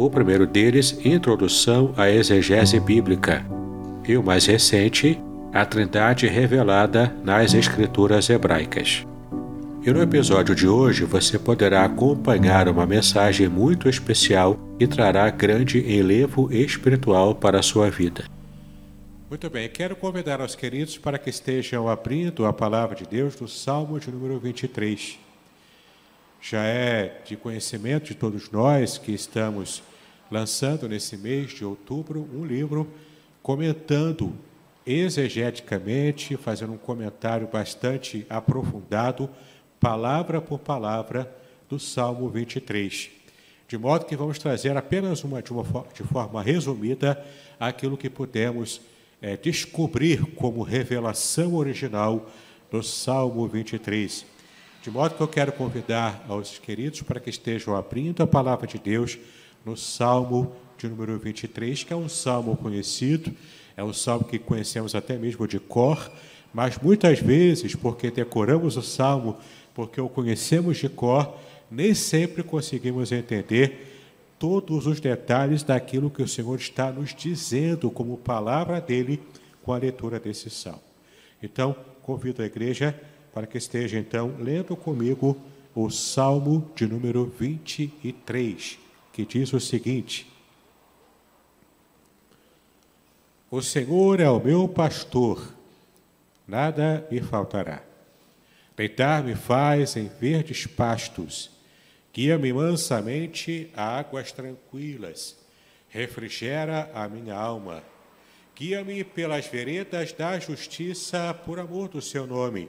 o primeiro deles, Introdução à Exegese Bíblica, e o mais recente, A Trindade Revelada nas Escrituras Hebraicas. E no episódio de hoje você poderá acompanhar uma mensagem muito especial e trará grande enlevo espiritual para a sua vida. Muito bem, quero convidar os queridos para que estejam abrindo a palavra de Deus no Salmo de número 23. Já é de conhecimento de todos nós que estamos lançando nesse mês de outubro um livro comentando exegeticamente, fazendo um comentário bastante aprofundado, palavra por palavra, do Salmo 23. De modo que vamos trazer apenas uma de, uma, de forma resumida aquilo que pudemos é, descobrir como revelação original do Salmo 23. De modo que eu quero convidar aos queridos para que estejam abrindo a palavra de Deus no Salmo de número 23, que é um salmo conhecido, é um salmo que conhecemos até mesmo de cor, mas muitas vezes, porque decoramos o salmo, porque o conhecemos de cor, nem sempre conseguimos entender todos os detalhes daquilo que o Senhor está nos dizendo como palavra dele com a leitura desse salmo. Então, convido a igreja para que esteja então lendo comigo o Salmo de número 23 que diz o seguinte: O Senhor é o meu pastor, nada me faltará. Deitar-me faz em verdes pastos, guia-me mansamente a águas tranquilas, refrigera a minha alma. Guia-me pelas veredas da justiça por amor do seu nome.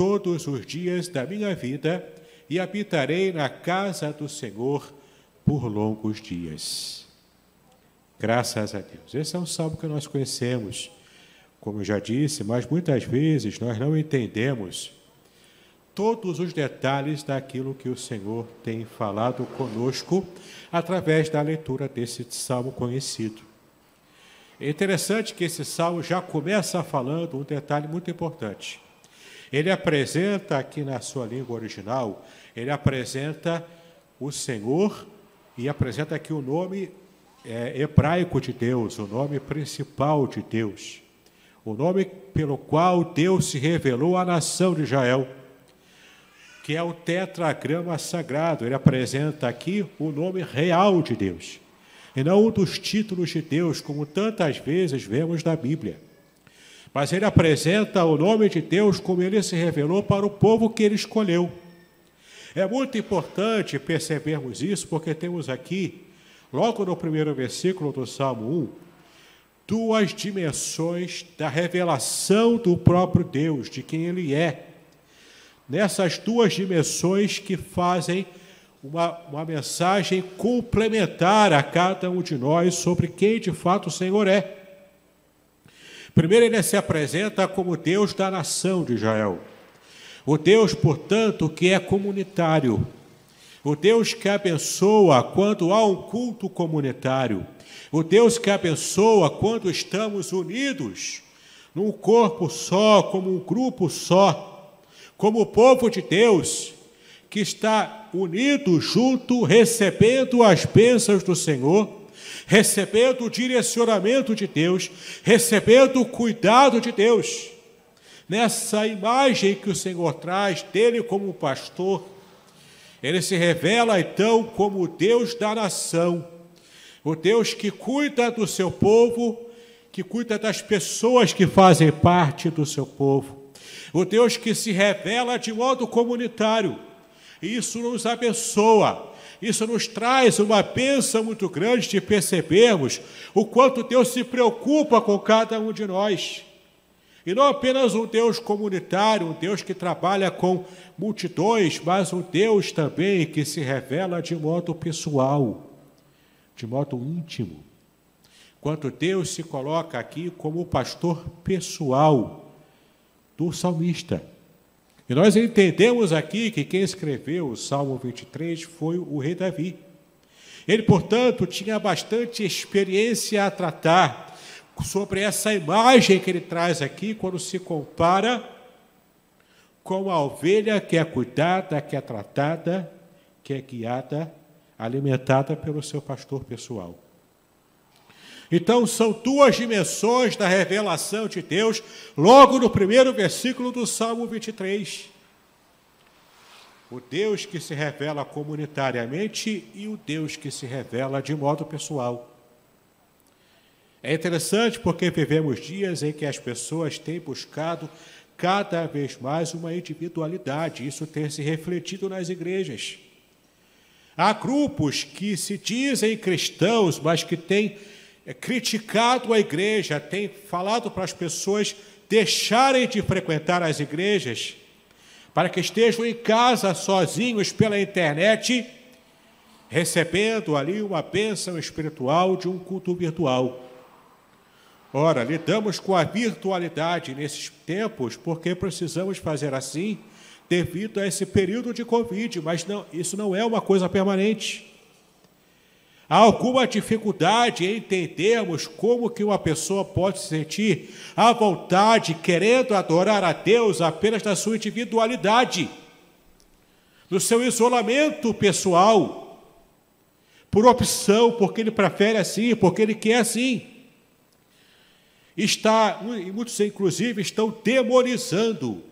todos os dias da minha vida e habitarei na casa do Senhor por longos dias. Graças a Deus. Esse é um salmo que nós conhecemos, como eu já disse, mas muitas vezes nós não entendemos todos os detalhes daquilo que o Senhor tem falado conosco através da leitura desse salmo conhecido. É interessante que esse salmo já começa falando um detalhe muito importante. Ele apresenta aqui na sua língua original, ele apresenta o Senhor e apresenta aqui o nome é, hebraico de Deus, o nome principal de Deus, o nome pelo qual Deus se revelou à nação de Israel, que é o tetragrama sagrado. Ele apresenta aqui o nome real de Deus, e não um dos títulos de Deus, como tantas vezes vemos na Bíblia. Mas ele apresenta o nome de Deus como ele se revelou para o povo que ele escolheu. É muito importante percebermos isso, porque temos aqui, logo no primeiro versículo do Salmo 1, duas dimensões da revelação do próprio Deus, de quem Ele é. Nessas duas dimensões que fazem uma, uma mensagem complementar a cada um de nós sobre quem de fato o Senhor é. Primeiro, ele se apresenta como Deus da nação de Israel. O Deus, portanto, que é comunitário. O Deus que abençoa quando há um culto comunitário. O Deus que abençoa quando estamos unidos num corpo só, como um grupo só, como povo de Deus, que está unido junto, recebendo as bênçãos do Senhor, recebendo o direcionamento de Deus, recebendo o cuidado de Deus. Nessa imagem que o Senhor traz dele como pastor, ele se revela então como o Deus da nação, o Deus que cuida do seu povo, que cuida das pessoas que fazem parte do seu povo, o Deus que se revela de modo comunitário. Isso nos abençoa, isso nos traz uma bênção muito grande de percebermos o quanto Deus se preocupa com cada um de nós. E não apenas um Deus comunitário, um Deus que trabalha com multidões, mas um Deus também que se revela de modo pessoal, de modo íntimo. Quanto Deus se coloca aqui como o pastor pessoal do salmista. E nós entendemos aqui que quem escreveu o Salmo 23 foi o rei Davi. Ele, portanto, tinha bastante experiência a tratar sobre essa imagem que ele traz aqui quando se compara com a ovelha que é cuidada, que é tratada, que é guiada, alimentada pelo seu pastor pessoal. Então, são duas dimensões da revelação de Deus, logo no primeiro versículo do Salmo 23. O Deus que se revela comunitariamente e o Deus que se revela de modo pessoal. É interessante porque vivemos dias em que as pessoas têm buscado cada vez mais uma individualidade, isso tem se refletido nas igrejas. Há grupos que se dizem cristãos, mas que têm criticado a igreja, têm falado para as pessoas deixarem de frequentar as igrejas, para que estejam em casa sozinhos pela internet, recebendo ali uma bênção espiritual de um culto virtual. Ora, lidamos com a virtualidade nesses tempos porque precisamos fazer assim devido a esse período de Covid, mas não, isso não é uma coisa permanente. Há alguma dificuldade em entendermos como que uma pessoa pode se sentir à vontade, querendo adorar a Deus apenas na sua individualidade, no seu isolamento pessoal, por opção, porque ele prefere assim, porque ele quer assim. Está, muitos inclusive estão demonizando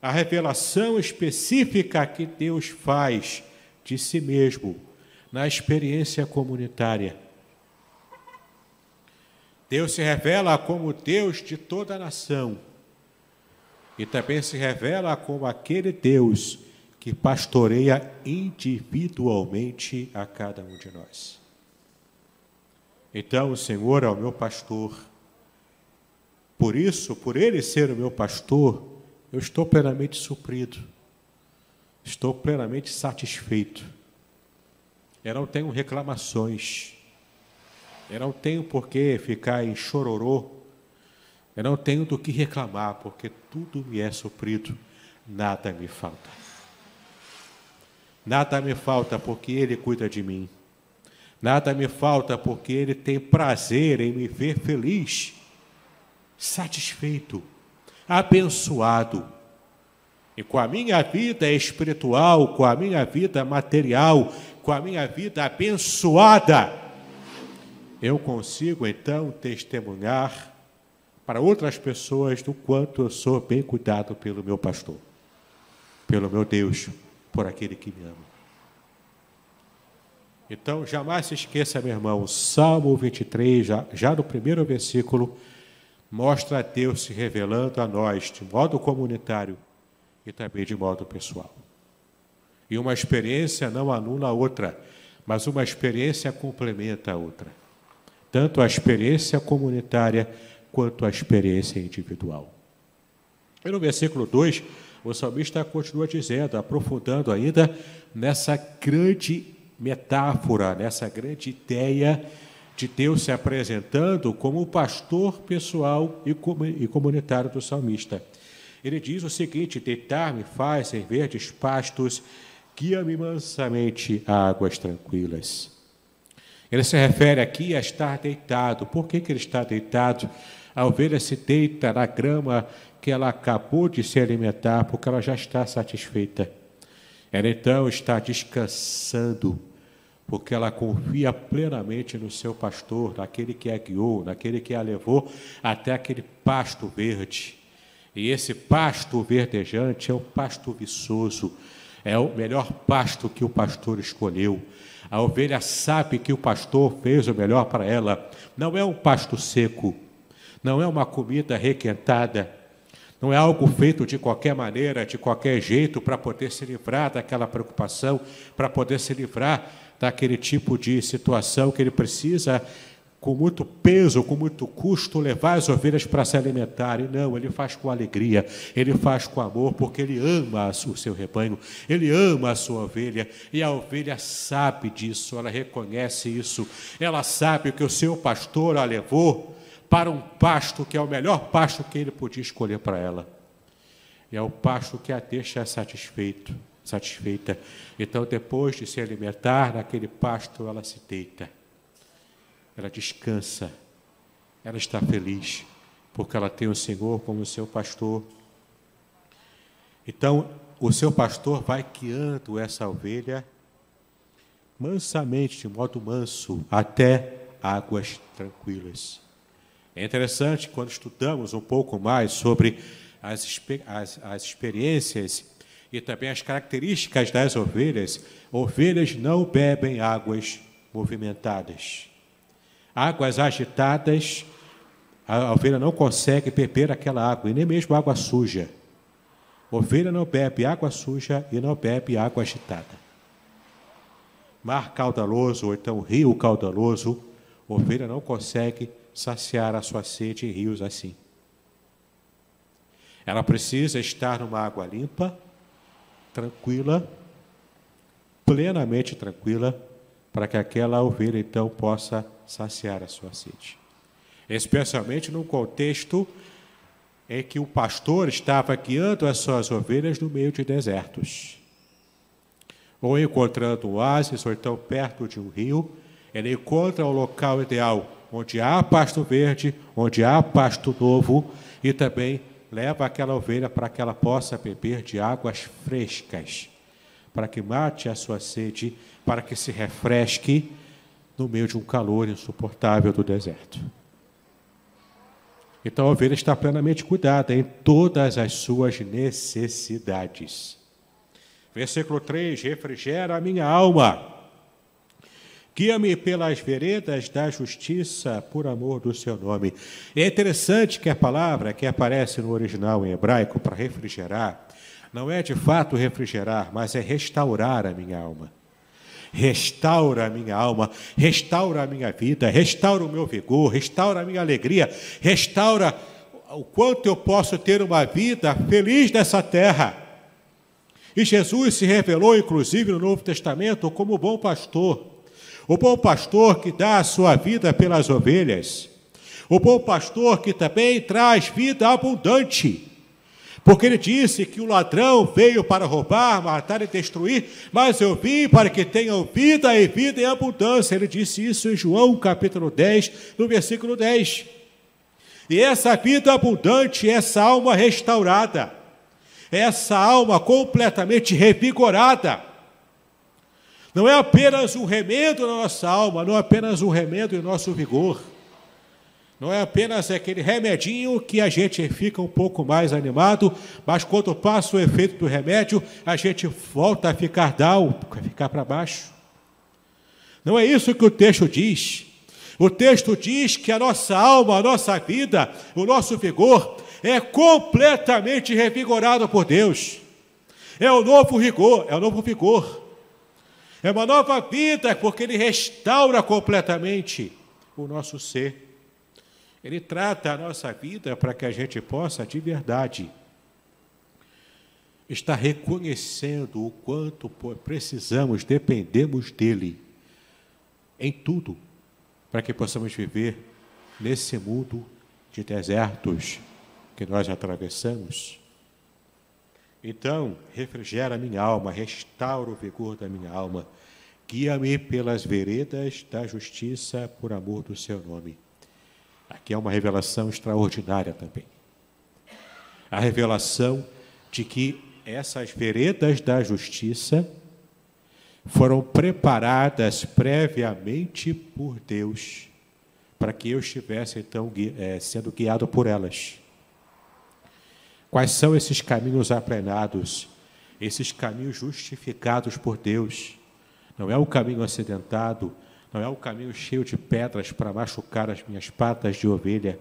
a revelação específica que Deus faz de si mesmo na experiência comunitária. Deus se revela como Deus de toda a nação e também se revela como aquele Deus que pastoreia individualmente a cada um de nós. Então o Senhor é o meu pastor. Por isso, por Ele ser o meu pastor, eu estou plenamente suprido. Estou plenamente satisfeito. Eu não tenho reclamações. Eu não tenho por que ficar em chororô. Eu não tenho do que reclamar, porque tudo me é suprido. Nada me falta. Nada me falta porque Ele cuida de mim. Nada me falta porque Ele tem prazer em me ver feliz, satisfeito, abençoado. E com a minha vida espiritual, com a minha vida material, com a minha vida abençoada, eu consigo então testemunhar para outras pessoas do quanto eu sou bem cuidado pelo meu pastor, pelo meu Deus, por aquele que me ama. Então, jamais se esqueça, meu irmão, o Salmo 23, já, já no primeiro versículo, mostra Deus se revelando a nós de modo comunitário e também de modo pessoal. E uma experiência não anula a outra, mas uma experiência complementa a outra. Tanto a experiência comunitária quanto a experiência individual. E no versículo 2, o salmista continua dizendo, aprofundando ainda nessa grande metáfora, nessa grande ideia de Deus se apresentando como o pastor pessoal e comunitário do salmista. Ele diz o seguinte: Deitar-me faz em verdes pastos, guia-me mansamente a águas tranquilas. Ele se refere aqui a estar deitado. Por que, que ele está deitado? A ovelha se deita na grama que ela acabou de se alimentar, porque ela já está satisfeita. Ela então está descansando, porque ela confia plenamente no seu pastor, naquele que a guiou, naquele que a levou até aquele pasto verde. E esse pasto verdejante é o pasto viçoso, é o melhor pasto que o pastor escolheu. A ovelha sabe que o pastor fez o melhor para ela. Não é um pasto seco, não é uma comida requentada, não é algo feito de qualquer maneira, de qualquer jeito, para poder se livrar daquela preocupação, para poder se livrar daquele tipo de situação que ele precisa com muito peso, com muito custo, levar as ovelhas para se alimentarem. Não, ele faz com alegria, ele faz com amor, porque ele ama o seu rebanho, ele ama a sua ovelha, e a ovelha sabe disso, ela reconhece isso, ela sabe que o seu pastor a levou para um pasto que é o melhor pasto que ele podia escolher para ela. E é o pasto que a deixa satisfeito, satisfeita. Então, depois de se alimentar naquele pasto, ela se deita ela descansa, ela está feliz, porque ela tem o Senhor como seu pastor. Então, o seu pastor vai guiando essa ovelha mansamente, de modo manso, até águas tranquilas. É interessante quando estudamos um pouco mais sobre as, as, as experiências e também as características das ovelhas, ovelhas não bebem águas movimentadas águas agitadas, a ovelha não consegue beber aquela água, e nem mesmo água suja. Ovelha não bebe água suja e não bebe água agitada. Mar caudaloso, ou então rio caudaloso, ovelha não consegue saciar a sua sede em rios assim. Ela precisa estar numa água limpa, tranquila, plenamente tranquila, para que aquela ovelha então possa saciar a sua sede. Especialmente num contexto em que o pastor estava guiando as suas ovelhas no meio de desertos. Ou encontrando oásis, ou então perto de um rio, ele encontra o local ideal, onde há pasto verde, onde há pasto novo, e também leva aquela ovelha para que ela possa beber de águas frescas, para que mate a sua sede, para que se refresque no meio de um calor insuportável do deserto. Então a ovelha está plenamente cuidada em todas as suas necessidades. Versículo 3: Refrigera a minha alma, guia-me pelas veredas da justiça por amor do seu nome. É interessante que a palavra que aparece no original em hebraico para refrigerar, não é de fato refrigerar, mas é restaurar a minha alma restaura a minha alma, restaura a minha vida, restaura o meu vigor, restaura a minha alegria, restaura o quanto eu posso ter uma vida feliz nessa terra. E Jesus se revelou, inclusive, no Novo Testamento como o bom pastor. O bom pastor que dá a sua vida pelas ovelhas. O bom pastor que também traz vida abundante. Porque ele disse que o ladrão veio para roubar, matar e destruir, mas eu vim para que tenham vida e vida em abundância. Ele disse isso em João capítulo 10, no versículo 10. E essa vida abundante, essa alma restaurada, essa alma completamente revigorada, não é apenas um remendo na nossa alma, não é apenas um remendo em nosso vigor não é apenas aquele remedinho que a gente fica um pouco mais animado, mas quando passa o efeito do remédio, a gente volta a ficar down, a ficar para baixo. Não é isso que o texto diz. O texto diz que a nossa alma, a nossa vida, o nosso vigor é completamente revigorado por Deus. É o novo rigor, é o novo vigor. É uma nova vida, porque Ele restaura completamente o nosso ser. Ele trata a nossa vida para que a gente possa, de verdade, estar reconhecendo o quanto precisamos, dependemos dele em tudo, para que possamos viver nesse mundo de desertos que nós atravessamos. Então, refrigera minha alma, restaura o vigor da minha alma, Guia-me pelas veredas da justiça por amor do seu nome. Aqui é uma revelação extraordinária também. A revelação de que essas veredas da justiça foram preparadas previamente por Deus, para que eu estivesse então é, sendo guiado por elas. Quais são esses caminhos aplenados? Esses caminhos justificados por Deus. Não é o caminho acidentado, não é o caminho cheio de pedras para machucar as minhas patas de ovelha.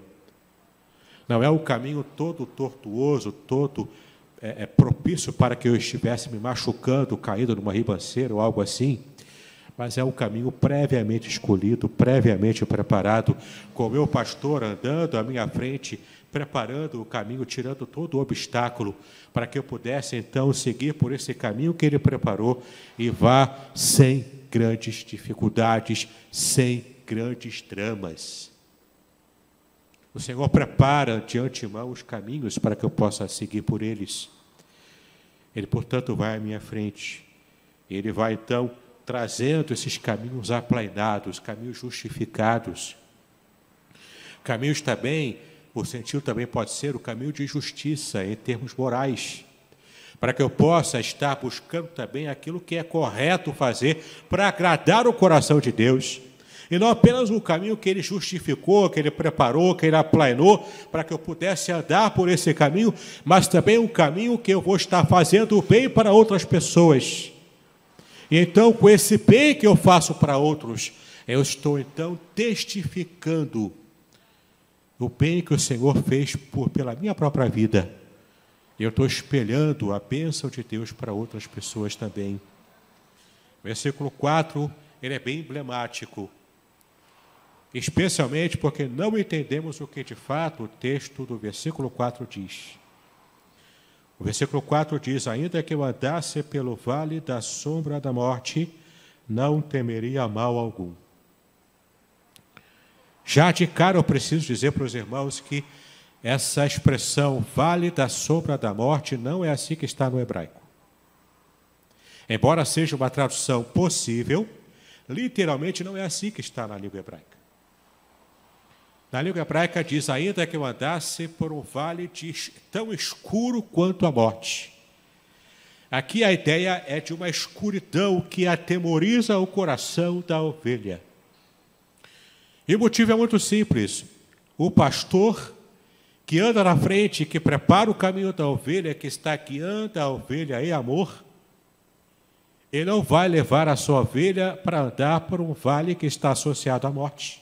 Não é o caminho todo tortuoso, todo é, é, propício para que eu estivesse me machucando, caído numa ribanceira ou algo assim. Mas é um caminho previamente escolhido, previamente preparado, com o meu pastor andando à minha frente, preparando o caminho, tirando todo o obstáculo, para que eu pudesse então seguir por esse caminho que ele preparou e vá sem grandes dificuldades, sem grandes dramas. O Senhor prepara de antemão os caminhos para que eu possa seguir por eles. Ele, portanto, vai à minha frente. Ele vai então trazendo esses caminhos aplainados, caminhos justificados. Caminhos também, o sentido também pode ser o caminho de justiça em termos morais para que eu possa estar buscando também aquilo que é correto fazer para agradar o coração de Deus. E não apenas o caminho que ele justificou, que ele preparou, que ele aplainou, para que eu pudesse andar por esse caminho, mas também um caminho que eu vou estar fazendo bem para outras pessoas. E então, com esse bem que eu faço para outros, eu estou então testificando o bem que o Senhor fez por, pela minha própria vida eu estou espelhando a bênção de Deus para outras pessoas também. Versículo 4, ele é bem emblemático, especialmente porque não entendemos o que de fato o texto do versículo 4 diz. O versículo 4 diz: Ainda que eu andasse pelo vale da sombra da morte, não temeria mal algum. Já de cara eu preciso dizer para os irmãos que essa expressão vale da sombra da morte não é assim que está no hebraico. Embora seja uma tradução possível, literalmente não é assim que está na língua hebraica. Na língua hebraica diz: ainda que eu andasse por um vale tão escuro quanto a morte. Aqui a ideia é de uma escuridão que atemoriza o coração da ovelha. E o motivo é muito simples. O pastor que anda na frente, que prepara o caminho da ovelha, que está guiando a ovelha em amor, ele não vai levar a sua ovelha para andar por um vale que está associado à morte.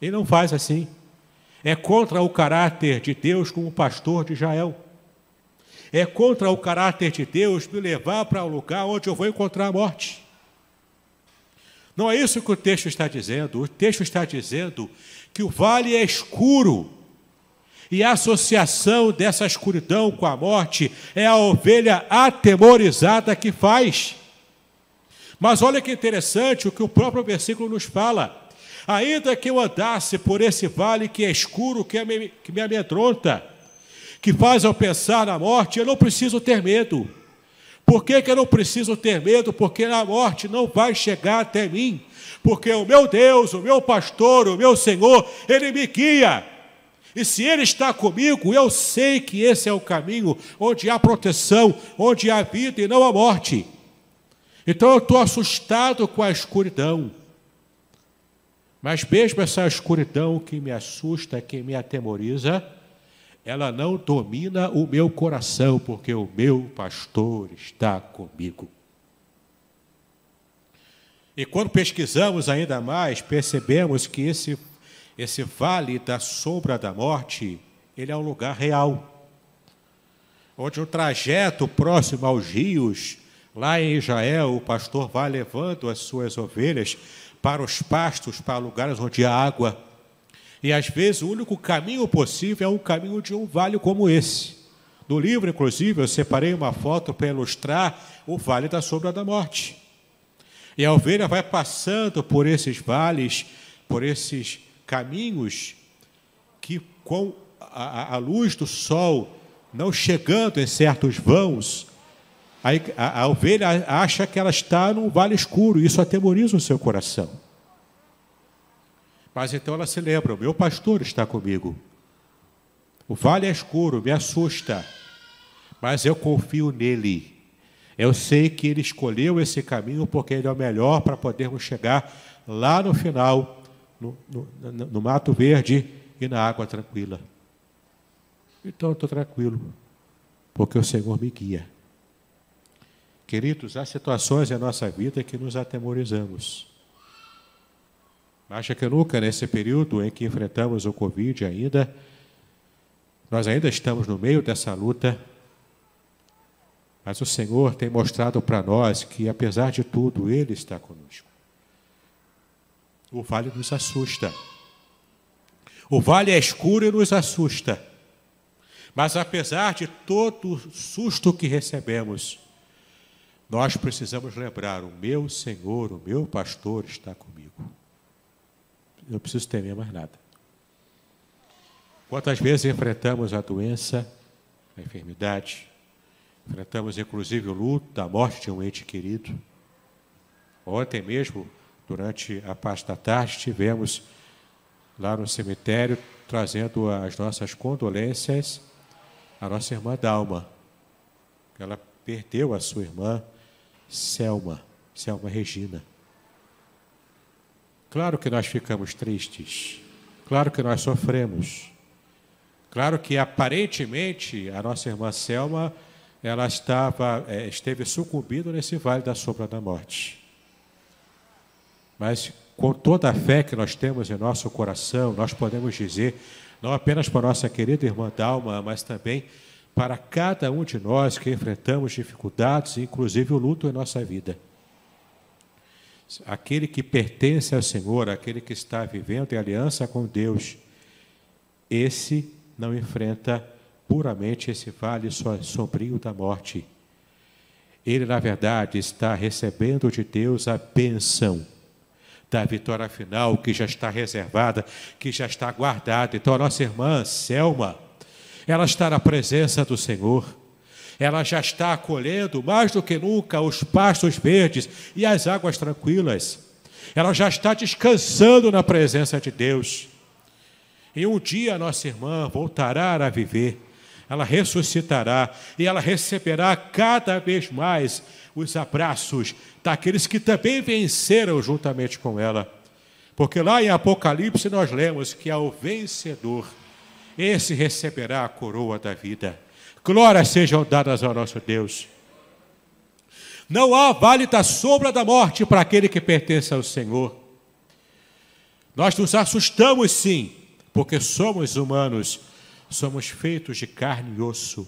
Ele não faz assim. É contra o caráter de Deus como pastor de Israel. É contra o caráter de Deus me levar para um lugar onde eu vou encontrar a morte. Não é isso que o texto está dizendo. O texto está dizendo que o vale é escuro e a associação dessa escuridão com a morte é a ovelha atemorizada que faz. Mas olha que interessante o que o próprio versículo nos fala. Ainda que eu andasse por esse vale que é escuro, que, me, que me amedronta, que faz eu pensar na morte, eu não preciso ter medo. Por que, que eu não preciso ter medo? Porque a morte não vai chegar até mim. Porque o meu Deus, o meu pastor, o meu Senhor, Ele me guia e se Ele está comigo, eu sei que esse é o caminho onde há proteção, onde há vida e não a morte. Então eu estou assustado com a escuridão. Mas mesmo essa escuridão que me assusta, que me atemoriza, ela não domina o meu coração, porque o meu pastor está comigo. E quando pesquisamos ainda mais, percebemos que esse esse vale da sombra da morte, ele é um lugar real. Onde o trajeto próximo aos rios, lá em Israel, o pastor vai levando as suas ovelhas para os pastos, para lugares onde há água. E às vezes o único caminho possível é o caminho de um vale como esse. No livro, inclusive, eu separei uma foto para ilustrar o vale da sombra da morte. E a ovelha vai passando por esses vales, por esses caminhos que, com a, a luz do sol não chegando em certos vãos, Aí a, a ovelha acha que ela está num vale escuro, isso atemoriza o seu coração. Mas então ela se lembra: o meu pastor está comigo. O vale é escuro, me assusta, mas eu confio nele. Eu sei que ele escolheu esse caminho porque ele é o melhor para podermos chegar lá no final, no, no, no mato verde e na água tranquila. Então eu estou tranquilo, porque o Senhor me guia. Queridos, há situações em nossa vida que nos atemorizamos. Acha que nunca, nesse período em que enfrentamos o Covid ainda, nós ainda estamos no meio dessa luta, mas o Senhor tem mostrado para nós que, apesar de tudo, Ele está conosco. O vale nos assusta. O vale é escuro e nos assusta. Mas apesar de todo o susto que recebemos, nós precisamos lembrar: o meu Senhor, o meu pastor está comigo. Eu não preciso temer mais nada. Quantas vezes enfrentamos a doença, a enfermidade, enfrentamos inclusive o luto da morte de um ente querido. Ontem mesmo, durante a parte da tarde, tivemos lá no cemitério trazendo as nossas condolências à nossa irmã Dalma. Ela perdeu a sua irmã Selma, Selma Regina. Claro que nós ficamos tristes, claro que nós sofremos. Claro que aparentemente a nossa irmã Selma ela estava, é, esteve sucumbindo nesse vale da sombra da morte. Mas com toda a fé que nós temos em nosso coração, nós podemos dizer, não apenas para nossa querida irmã Dalma, mas também para cada um de nós que enfrentamos dificuldades, inclusive o luto em nossa vida. Aquele que pertence ao Senhor, aquele que está vivendo em aliança com Deus, esse não enfrenta puramente esse vale sombrio da morte. Ele, na verdade, está recebendo de Deus a benção da vitória final que já está reservada, que já está guardada. Então, a nossa irmã Selma, ela está na presença do Senhor. Ela já está acolhendo mais do que nunca os pastos verdes e as águas tranquilas. Ela já está descansando na presença de Deus. E um dia nossa irmã voltará a viver, ela ressuscitará e ela receberá cada vez mais os abraços daqueles que também venceram juntamente com ela. Porque lá em Apocalipse nós lemos que ao vencedor esse receberá a coroa da vida. Glórias sejam dadas ao nosso Deus. Não há vale da sombra da morte para aquele que pertence ao Senhor. Nós nos assustamos sim, porque somos humanos, somos feitos de carne e osso.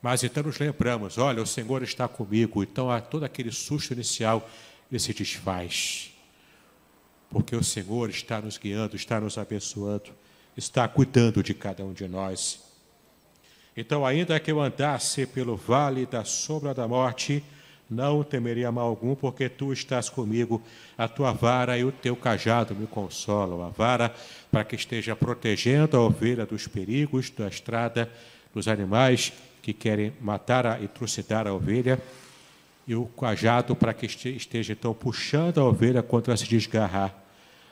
Mas então nos lembramos, olha, o Senhor está comigo, então todo aquele susto inicial ele se desfaz. Porque o Senhor está nos guiando, está nos abençoando está cuidando de cada um de nós. Então, ainda que eu andasse pelo vale da sombra da morte, não temeria mal algum, porque tu estás comigo, a tua vara e o teu cajado me consolam. A vara para que esteja protegendo a ovelha dos perigos da estrada, dos animais que querem matar e trucidar a ovelha, e o cajado para que esteja então puxando a ovelha contra se desgarrar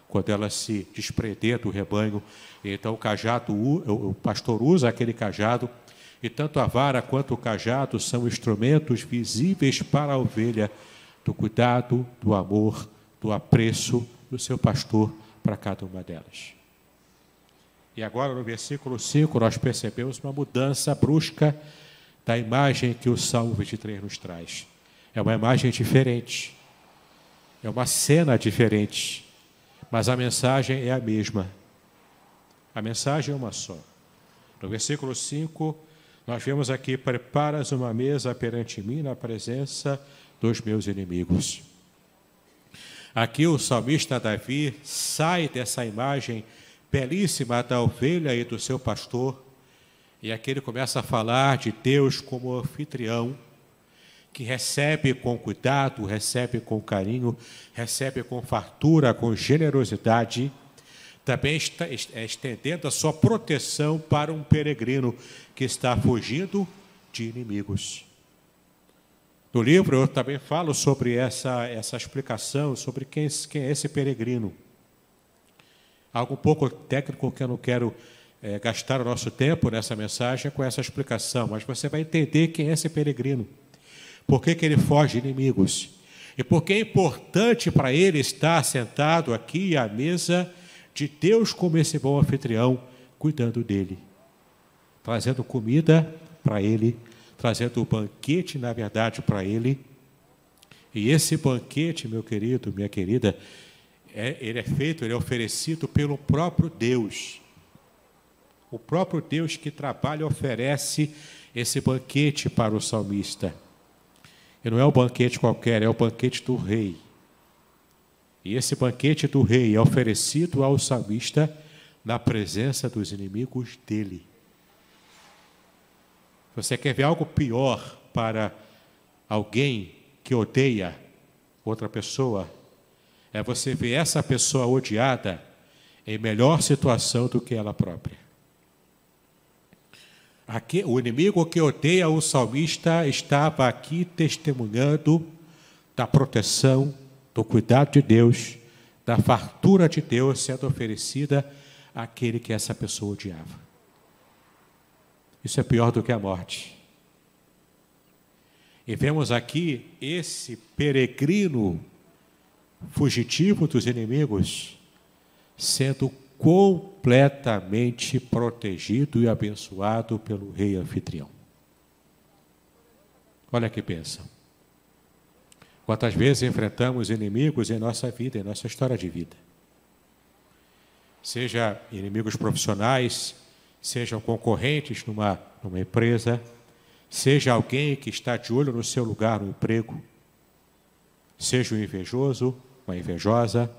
quando ela se desprender do rebanho. Então o cajado, o pastor usa aquele cajado, e tanto a vara quanto o cajado são instrumentos visíveis para a ovelha do cuidado, do amor, do apreço do seu pastor para cada uma delas. E agora no versículo 5 nós percebemos uma mudança brusca da imagem que o Salmo 23 nos traz. É uma imagem diferente. É uma cena diferente mas a mensagem é a mesma. A mensagem é uma só. No versículo 5, nós vemos aqui: Preparas uma mesa perante mim na presença dos meus inimigos. Aqui o salmista Davi sai dessa imagem belíssima da ovelha e do seu pastor, e aqui ele começa a falar de Deus como anfitrião, que recebe com cuidado, recebe com carinho, recebe com fartura, com generosidade, também está é, estendendo a sua proteção para um peregrino que está fugindo de inimigos. No livro eu também falo sobre essa, essa explicação, sobre quem, quem é esse peregrino. Algo um pouco técnico que eu não quero é, gastar o nosso tempo nessa mensagem com essa explicação, mas você vai entender quem é esse peregrino, por que, que ele foge de inimigos, e por que é importante para ele estar sentado aqui à mesa de Deus como esse bom anfitrião, cuidando dele, trazendo comida para ele, trazendo o banquete, na verdade, para ele. E esse banquete, meu querido, minha querida, é, ele é feito, ele é oferecido pelo próprio Deus. O próprio Deus que trabalha oferece esse banquete para o salmista. E não é um banquete qualquer, é o banquete do rei. E esse banquete do rei é oferecido ao salmista na presença dos inimigos dele. Você quer ver algo pior para alguém que odeia outra pessoa? É você ver essa pessoa odiada em melhor situação do que ela própria. Aqui, o inimigo que odeia o salmista estava aqui testemunhando da proteção, do cuidado de Deus, da fartura de Deus sendo oferecida àquele que essa pessoa odiava. Isso é pior do que a morte. E vemos aqui esse peregrino fugitivo dos inimigos sendo completamente protegido e abençoado pelo rei anfitrião. Olha que pensa. Quantas vezes enfrentamos inimigos em nossa vida, em nossa história de vida? Seja inimigos profissionais, sejam concorrentes numa, numa empresa, seja alguém que está de olho no seu lugar no emprego, seja um invejoso, uma invejosa.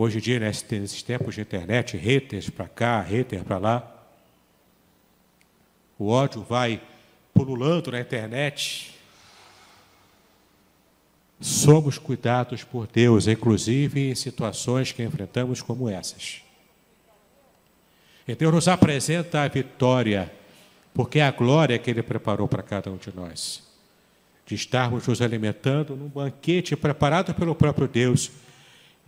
Hoje em dia, nesses tempos de internet, haters para cá, haters para lá, o ódio vai pululando na internet. Somos cuidados por Deus, inclusive em situações que enfrentamos como essas. E Deus nos apresenta a vitória, porque é a glória que Ele preparou para cada um de nós. De estarmos nos alimentando num banquete preparado pelo próprio Deus,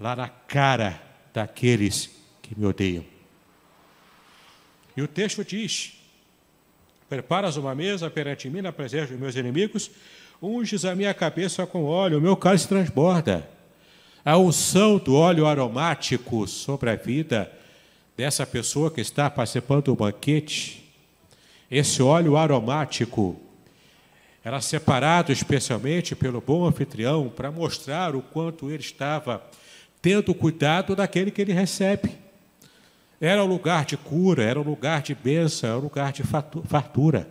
lá na cara daqueles que me odeiam. E o texto diz: Preparas uma mesa perante mim na presença dos meus inimigos, unges a minha cabeça com óleo, o meu cálice transborda. A unção do óleo aromático sobre a vida dessa pessoa que está participando do banquete, esse óleo aromático era separado especialmente pelo bom anfitrião para mostrar o quanto ele estava tendo cuidado daquele que ele recebe. Era um lugar de cura, era um lugar de bênção, era um lugar de fartura.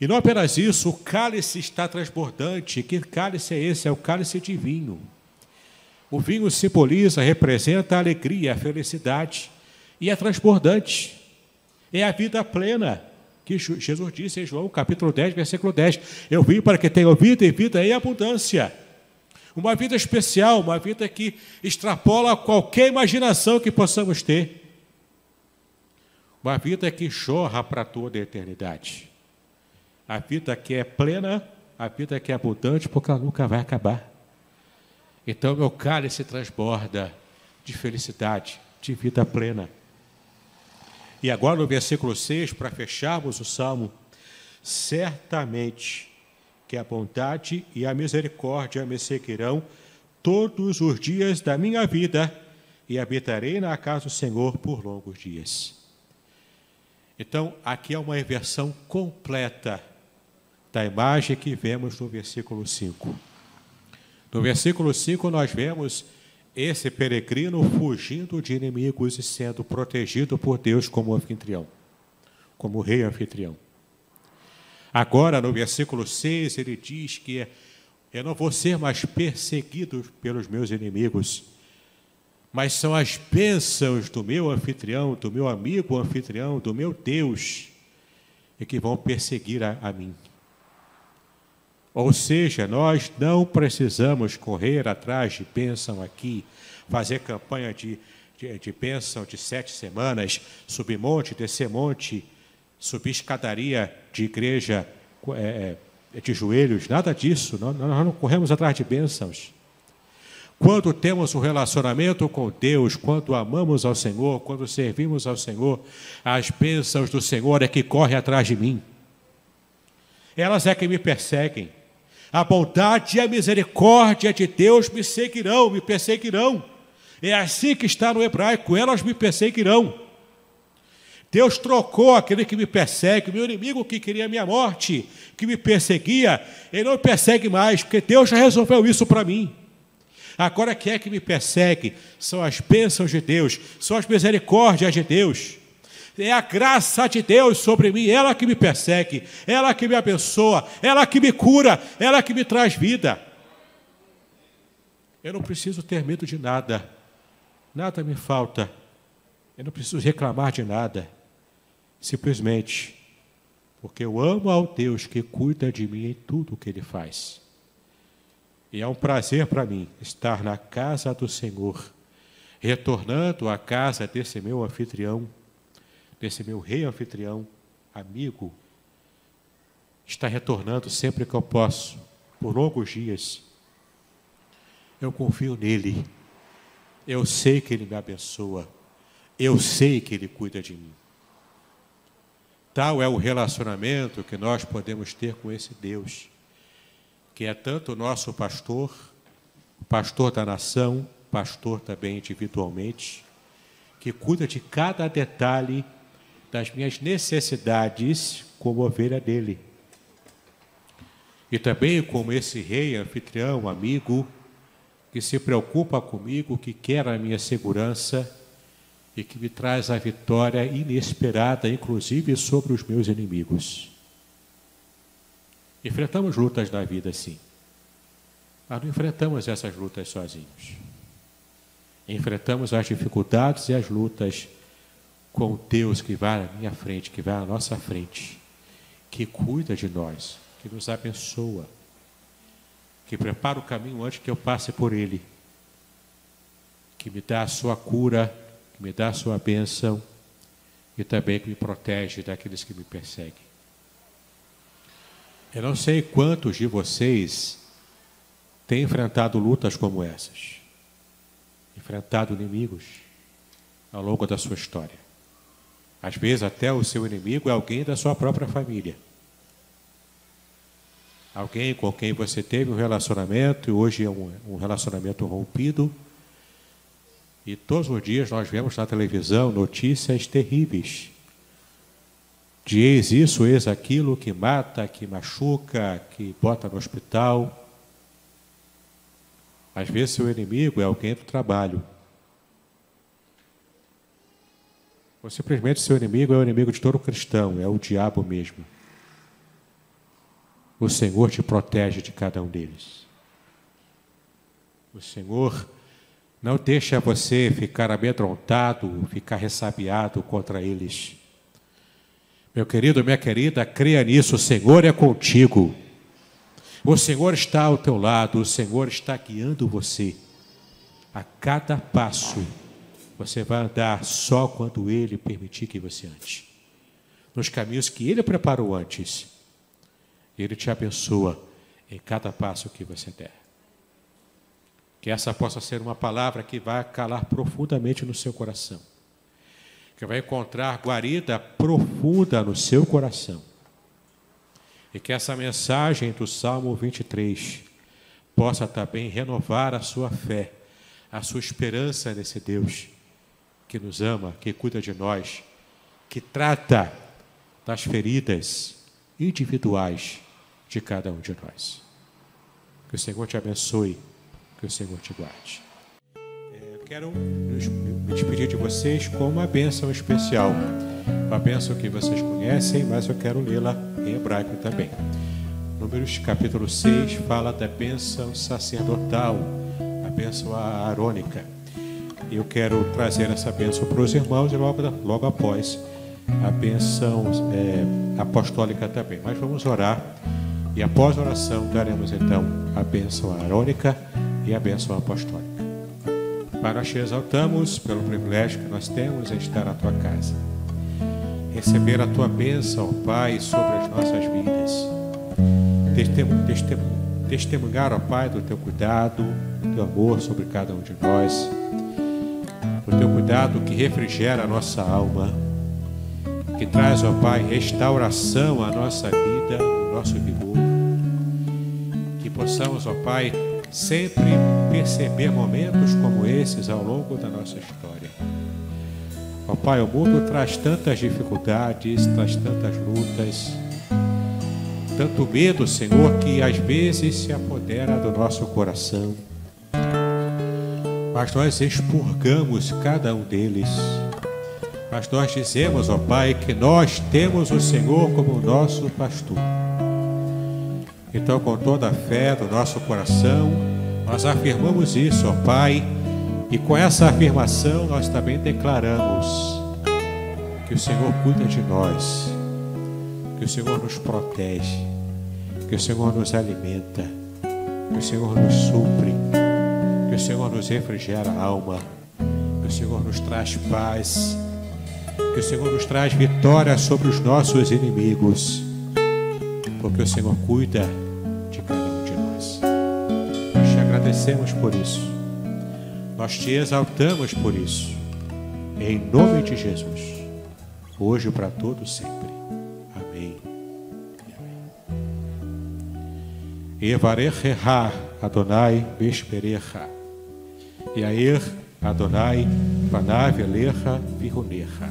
E não apenas isso, o cálice está transbordante. Que cálice é esse? É o cálice de vinho. O vinho simboliza, representa a alegria, a felicidade e é transbordante. É a vida plena que Jesus disse em João capítulo 10, versículo 10. Eu vim para que tenham vida e vida em abundância. Uma vida especial, uma vida que extrapola qualquer imaginação que possamos ter. Uma vida que chorra para toda a eternidade. A vida que é plena, a vida que é abundante, porque ela nunca vai acabar. Então meu cálice transborda de felicidade, de vida plena. E agora no versículo 6, para fecharmos o salmo, certamente que a bondade e a misericórdia me seguirão todos os dias da minha vida e habitarei na casa do Senhor por longos dias. Então, aqui é uma inversão completa da imagem que vemos no versículo 5. No versículo 5, nós vemos esse peregrino fugindo de inimigos e sendo protegido por Deus como anfitrião, como rei anfitrião. Agora, no versículo 6, ele diz que eu não vou ser mais perseguido pelos meus inimigos, mas são as bênçãos do meu anfitrião, do meu amigo anfitrião, do meu Deus, e que vão perseguir a, a mim. Ou seja, nós não precisamos correr atrás de bênção aqui, fazer campanha de, de, de bênção de sete semanas, subir monte, descer monte. Subir escadaria de igreja é, é, de joelhos, nada disso. Nós, nós não corremos atrás de bênçãos. Quando temos um relacionamento com Deus, quando amamos ao Senhor, quando servimos ao Senhor, as bênçãos do Senhor é que correm atrás de mim. Elas é que me perseguem. A bondade e a misericórdia de Deus me seguirão, me perseguirão. É assim que está no hebraico, elas me perseguirão. Deus trocou aquele que me persegue, meu inimigo que queria a minha morte, que me perseguia, ele não me persegue mais, porque Deus já resolveu isso para mim. Agora quem é que me persegue? São as bênçãos de Deus, são as misericórdias de Deus. É a graça de Deus sobre mim, ela que me persegue, ela que me abençoa, ela que me cura, ela que me traz vida. Eu não preciso ter medo de nada, nada me falta, eu não preciso reclamar de nada, simplesmente porque eu amo ao Deus que cuida de mim em tudo o que Ele faz. E é um prazer para mim estar na casa do Senhor, retornando à casa desse meu anfitrião, desse meu rei anfitrião, amigo, está retornando sempre que eu posso, por longos dias. Eu confio nele, eu sei que ele me abençoa, eu sei que ele cuida de mim. Tal é o relacionamento que nós podemos ter com esse Deus que é tanto o nosso pastor, pastor da nação, pastor também individualmente, que cuida de cada detalhe das minhas necessidades como ovelha dele. E também como esse rei, anfitrião, amigo, que se preocupa comigo, que quer a minha segurança e que me traz a vitória inesperada, inclusive sobre os meus inimigos. Enfrentamos lutas na vida, sim. Mas não enfrentamos essas lutas sozinhos. Enfrentamos as dificuldades e as lutas com Deus que vai à minha frente, que vai à nossa frente, que cuida de nós, que nos abençoa, que prepara o caminho antes que eu passe por ele, que me dá a sua cura, que me dá a sua bênção e também que me protege daqueles que me perseguem. Eu não sei quantos de vocês têm enfrentado lutas como essas, enfrentado inimigos ao longo da sua história. Às vezes, até o seu inimigo é alguém da sua própria família. Alguém com quem você teve um relacionamento e hoje é um, um relacionamento rompido. E todos os dias nós vemos na televisão notícias terríveis de eis isso, eis aquilo, que mata, que machuca, que bota no hospital. Às vezes seu inimigo é alguém do trabalho. Ou simplesmente seu inimigo é o inimigo de todo cristão, é o diabo mesmo. O Senhor te protege de cada um deles. O Senhor não deixa você ficar amedrontado, ficar ressabiado contra eles. Meu querido, minha querida, creia nisso, o Senhor é contigo. O Senhor está ao teu lado, o Senhor está guiando você. A cada passo, você vai andar só quando Ele permitir que você ande. Nos caminhos que Ele preparou antes. Ele te abençoa em cada passo que você der. Que essa possa ser uma palavra que vai calar profundamente no seu coração que vai encontrar guarida profunda no seu coração. E que essa mensagem do Salmo 23 possa também renovar a sua fé, a sua esperança nesse Deus que nos ama, que cuida de nós, que trata das feridas individuais de cada um de nós. Que o Senhor te abençoe, que o Senhor te guarde. Quero me despedir de vocês com uma bênção especial. Uma bênção que vocês conhecem, mas eu quero lê-la em hebraico também. Números capítulo 6 fala da bênção sacerdotal, a bênção arônica. Eu quero trazer essa bênção para os irmãos e logo, logo após a bênção é, apostólica também. Mas vamos orar e após a oração daremos então a bênção arônica e a bênção apostólica. Pai, nós te exaltamos pelo privilégio que nós temos em estar na tua casa. receber a tua bênção, Pai, sobre as nossas vidas. Testemunhar, ó Pai, do teu cuidado, do teu amor sobre cada um de nós, do teu cuidado que refrigera a nossa alma, que traz, ó Pai, restauração à nossa vida, ao nosso vigor. Que possamos, ó Pai, sempre perceber momentos como esses ao longo da nossa história. Ó Pai, o mundo traz tantas dificuldades, traz tantas lutas, tanto medo, Senhor, que às vezes se apodera do nosso coração. Mas nós expurgamos cada um deles. Mas nós dizemos, ó Pai, que nós temos o Senhor como nosso pastor. Então, com toda a fé do nosso coração, nós afirmamos isso, ó Pai, e com essa afirmação nós também declaramos que o Senhor cuida de nós, que o Senhor nos protege, que o Senhor nos alimenta, que o Senhor nos supre, que o Senhor nos refrigera a alma, que o Senhor nos traz paz, que o Senhor nos traz vitória sobre os nossos inimigos, porque o Senhor cuida agradecemos por isso, nós te exaltamos por isso, em nome de Jesus, hoje para todos sempre. Evarecheha Adonai Besperecha. Yair Adonai Panav Elecha Virunecha.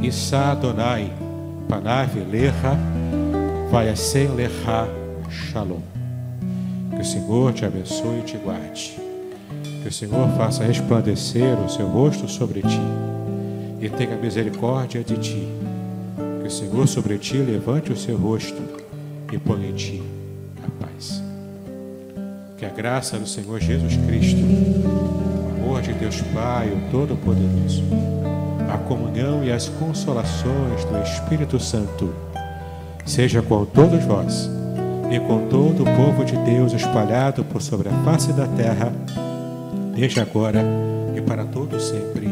Issa Adonai Panav Elecha Vayasem Lecha Shalom. Que o Senhor te abençoe e te guarde. Que o Senhor faça resplandecer o seu rosto sobre ti e tenha misericórdia de ti. Que o Senhor sobre ti levante o seu rosto e ponha em ti paz. Que a graça do Senhor Jesus Cristo, o amor de Deus Pai, o Todo-Poderoso, a comunhão e as consolações do Espírito Santo seja com todos vós e com todo o povo de Deus espalhado por sobre a face da terra, desde agora e para todos sempre.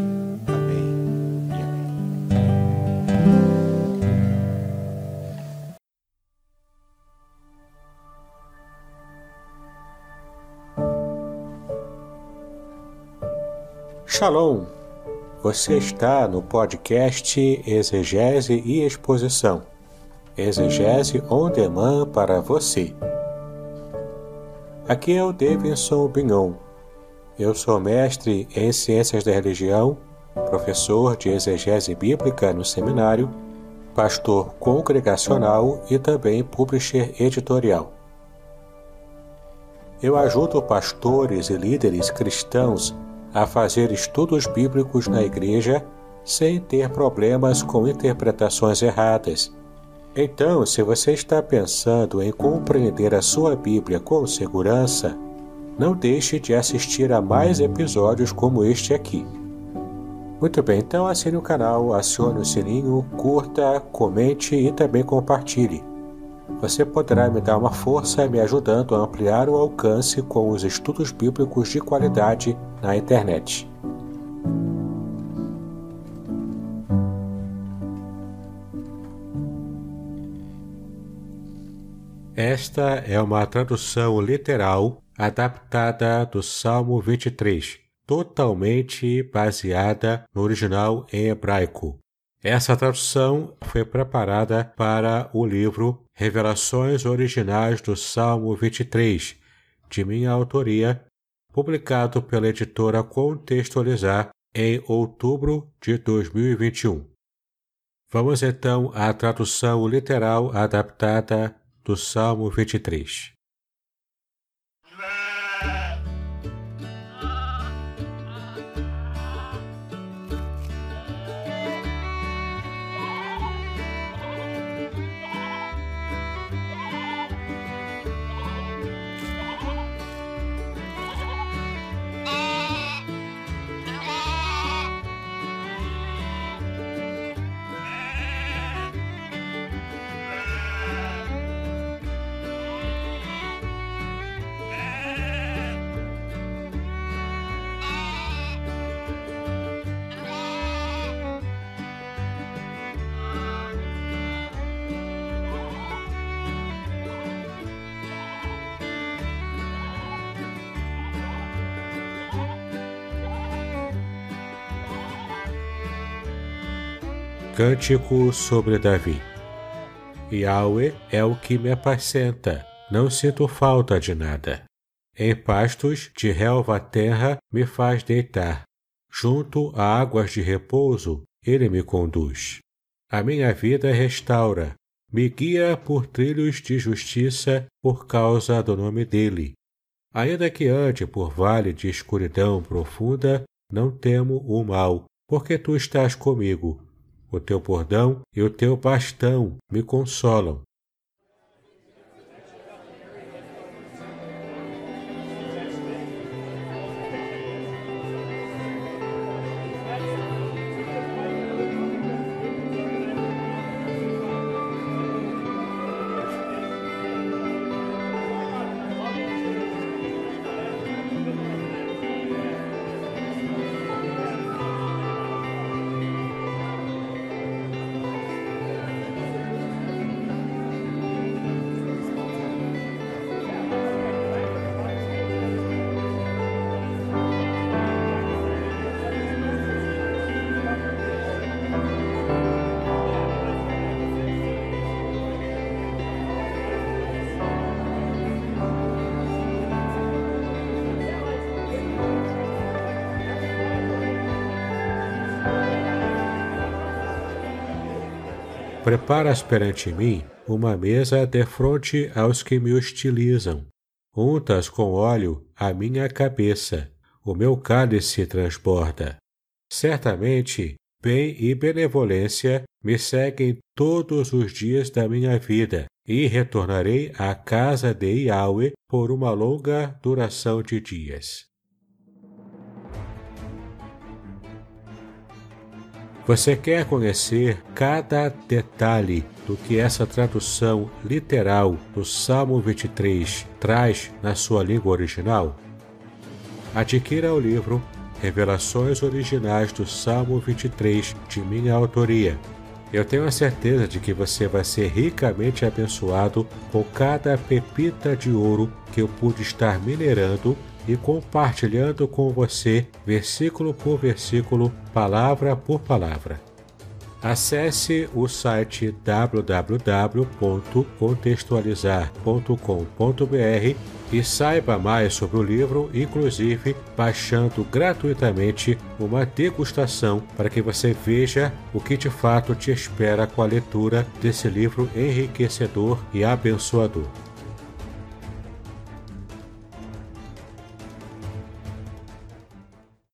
Shalom! Você está no podcast Exegese e Exposição. Exegese on demand para você. Aqui é o Davidson Bignon. Eu sou mestre em Ciências da Religião, professor de exegese bíblica no seminário, pastor congregacional e também publisher editorial. Eu ajudo pastores e líderes cristãos a fazer estudos bíblicos na igreja sem ter problemas com interpretações erradas. Então, se você está pensando em compreender a sua Bíblia com segurança, não deixe de assistir a mais episódios como este aqui. Muito bem, então assine o canal, acione o sininho, curta, comente e também compartilhe. Você poderá me dar uma força me ajudando a ampliar o alcance com os estudos bíblicos de qualidade na internet. Esta é uma tradução literal adaptada do Salmo 23, totalmente baseada no original em hebraico. Essa tradução foi preparada para o livro Revelações Originais do Salmo 23, de minha autoria, publicado pela editora Contextualizar em outubro de 2021. Vamos então à tradução literal adaptada do Salmo 23. Cântico sobre Davi. Yahweh é o que me apacenta, não sinto falta de nada. Em pastos de relva terra me faz deitar. Junto a águas de repouso, ele me conduz. A minha vida restaura, me guia por trilhos de justiça por causa do nome dele. Ainda que ande por vale de escuridão profunda, não temo o mal, porque tu estás comigo. O teu bordão e o teu bastão me consolam. Preparas perante mim uma mesa de fronte aos que me hostilizam. Untas com óleo a minha cabeça, o meu cálice transborda. Certamente, bem e benevolência me seguem todos os dias da minha vida, e retornarei à casa de Yahweh por uma longa duração de dias. Você quer conhecer cada detalhe do que essa tradução literal do Salmo 23 traz na sua língua original? Adquira o livro Revelações Originais do Salmo 23 de minha autoria. Eu tenho a certeza de que você vai ser ricamente abençoado com cada pepita de ouro que eu pude estar minerando e compartilhando com você, versículo por versículo, palavra por palavra. Acesse o site www.contextualizar.com.br e saiba mais sobre o livro, inclusive baixando gratuitamente uma degustação para que você veja o que de fato te espera com a leitura desse livro enriquecedor e abençoador.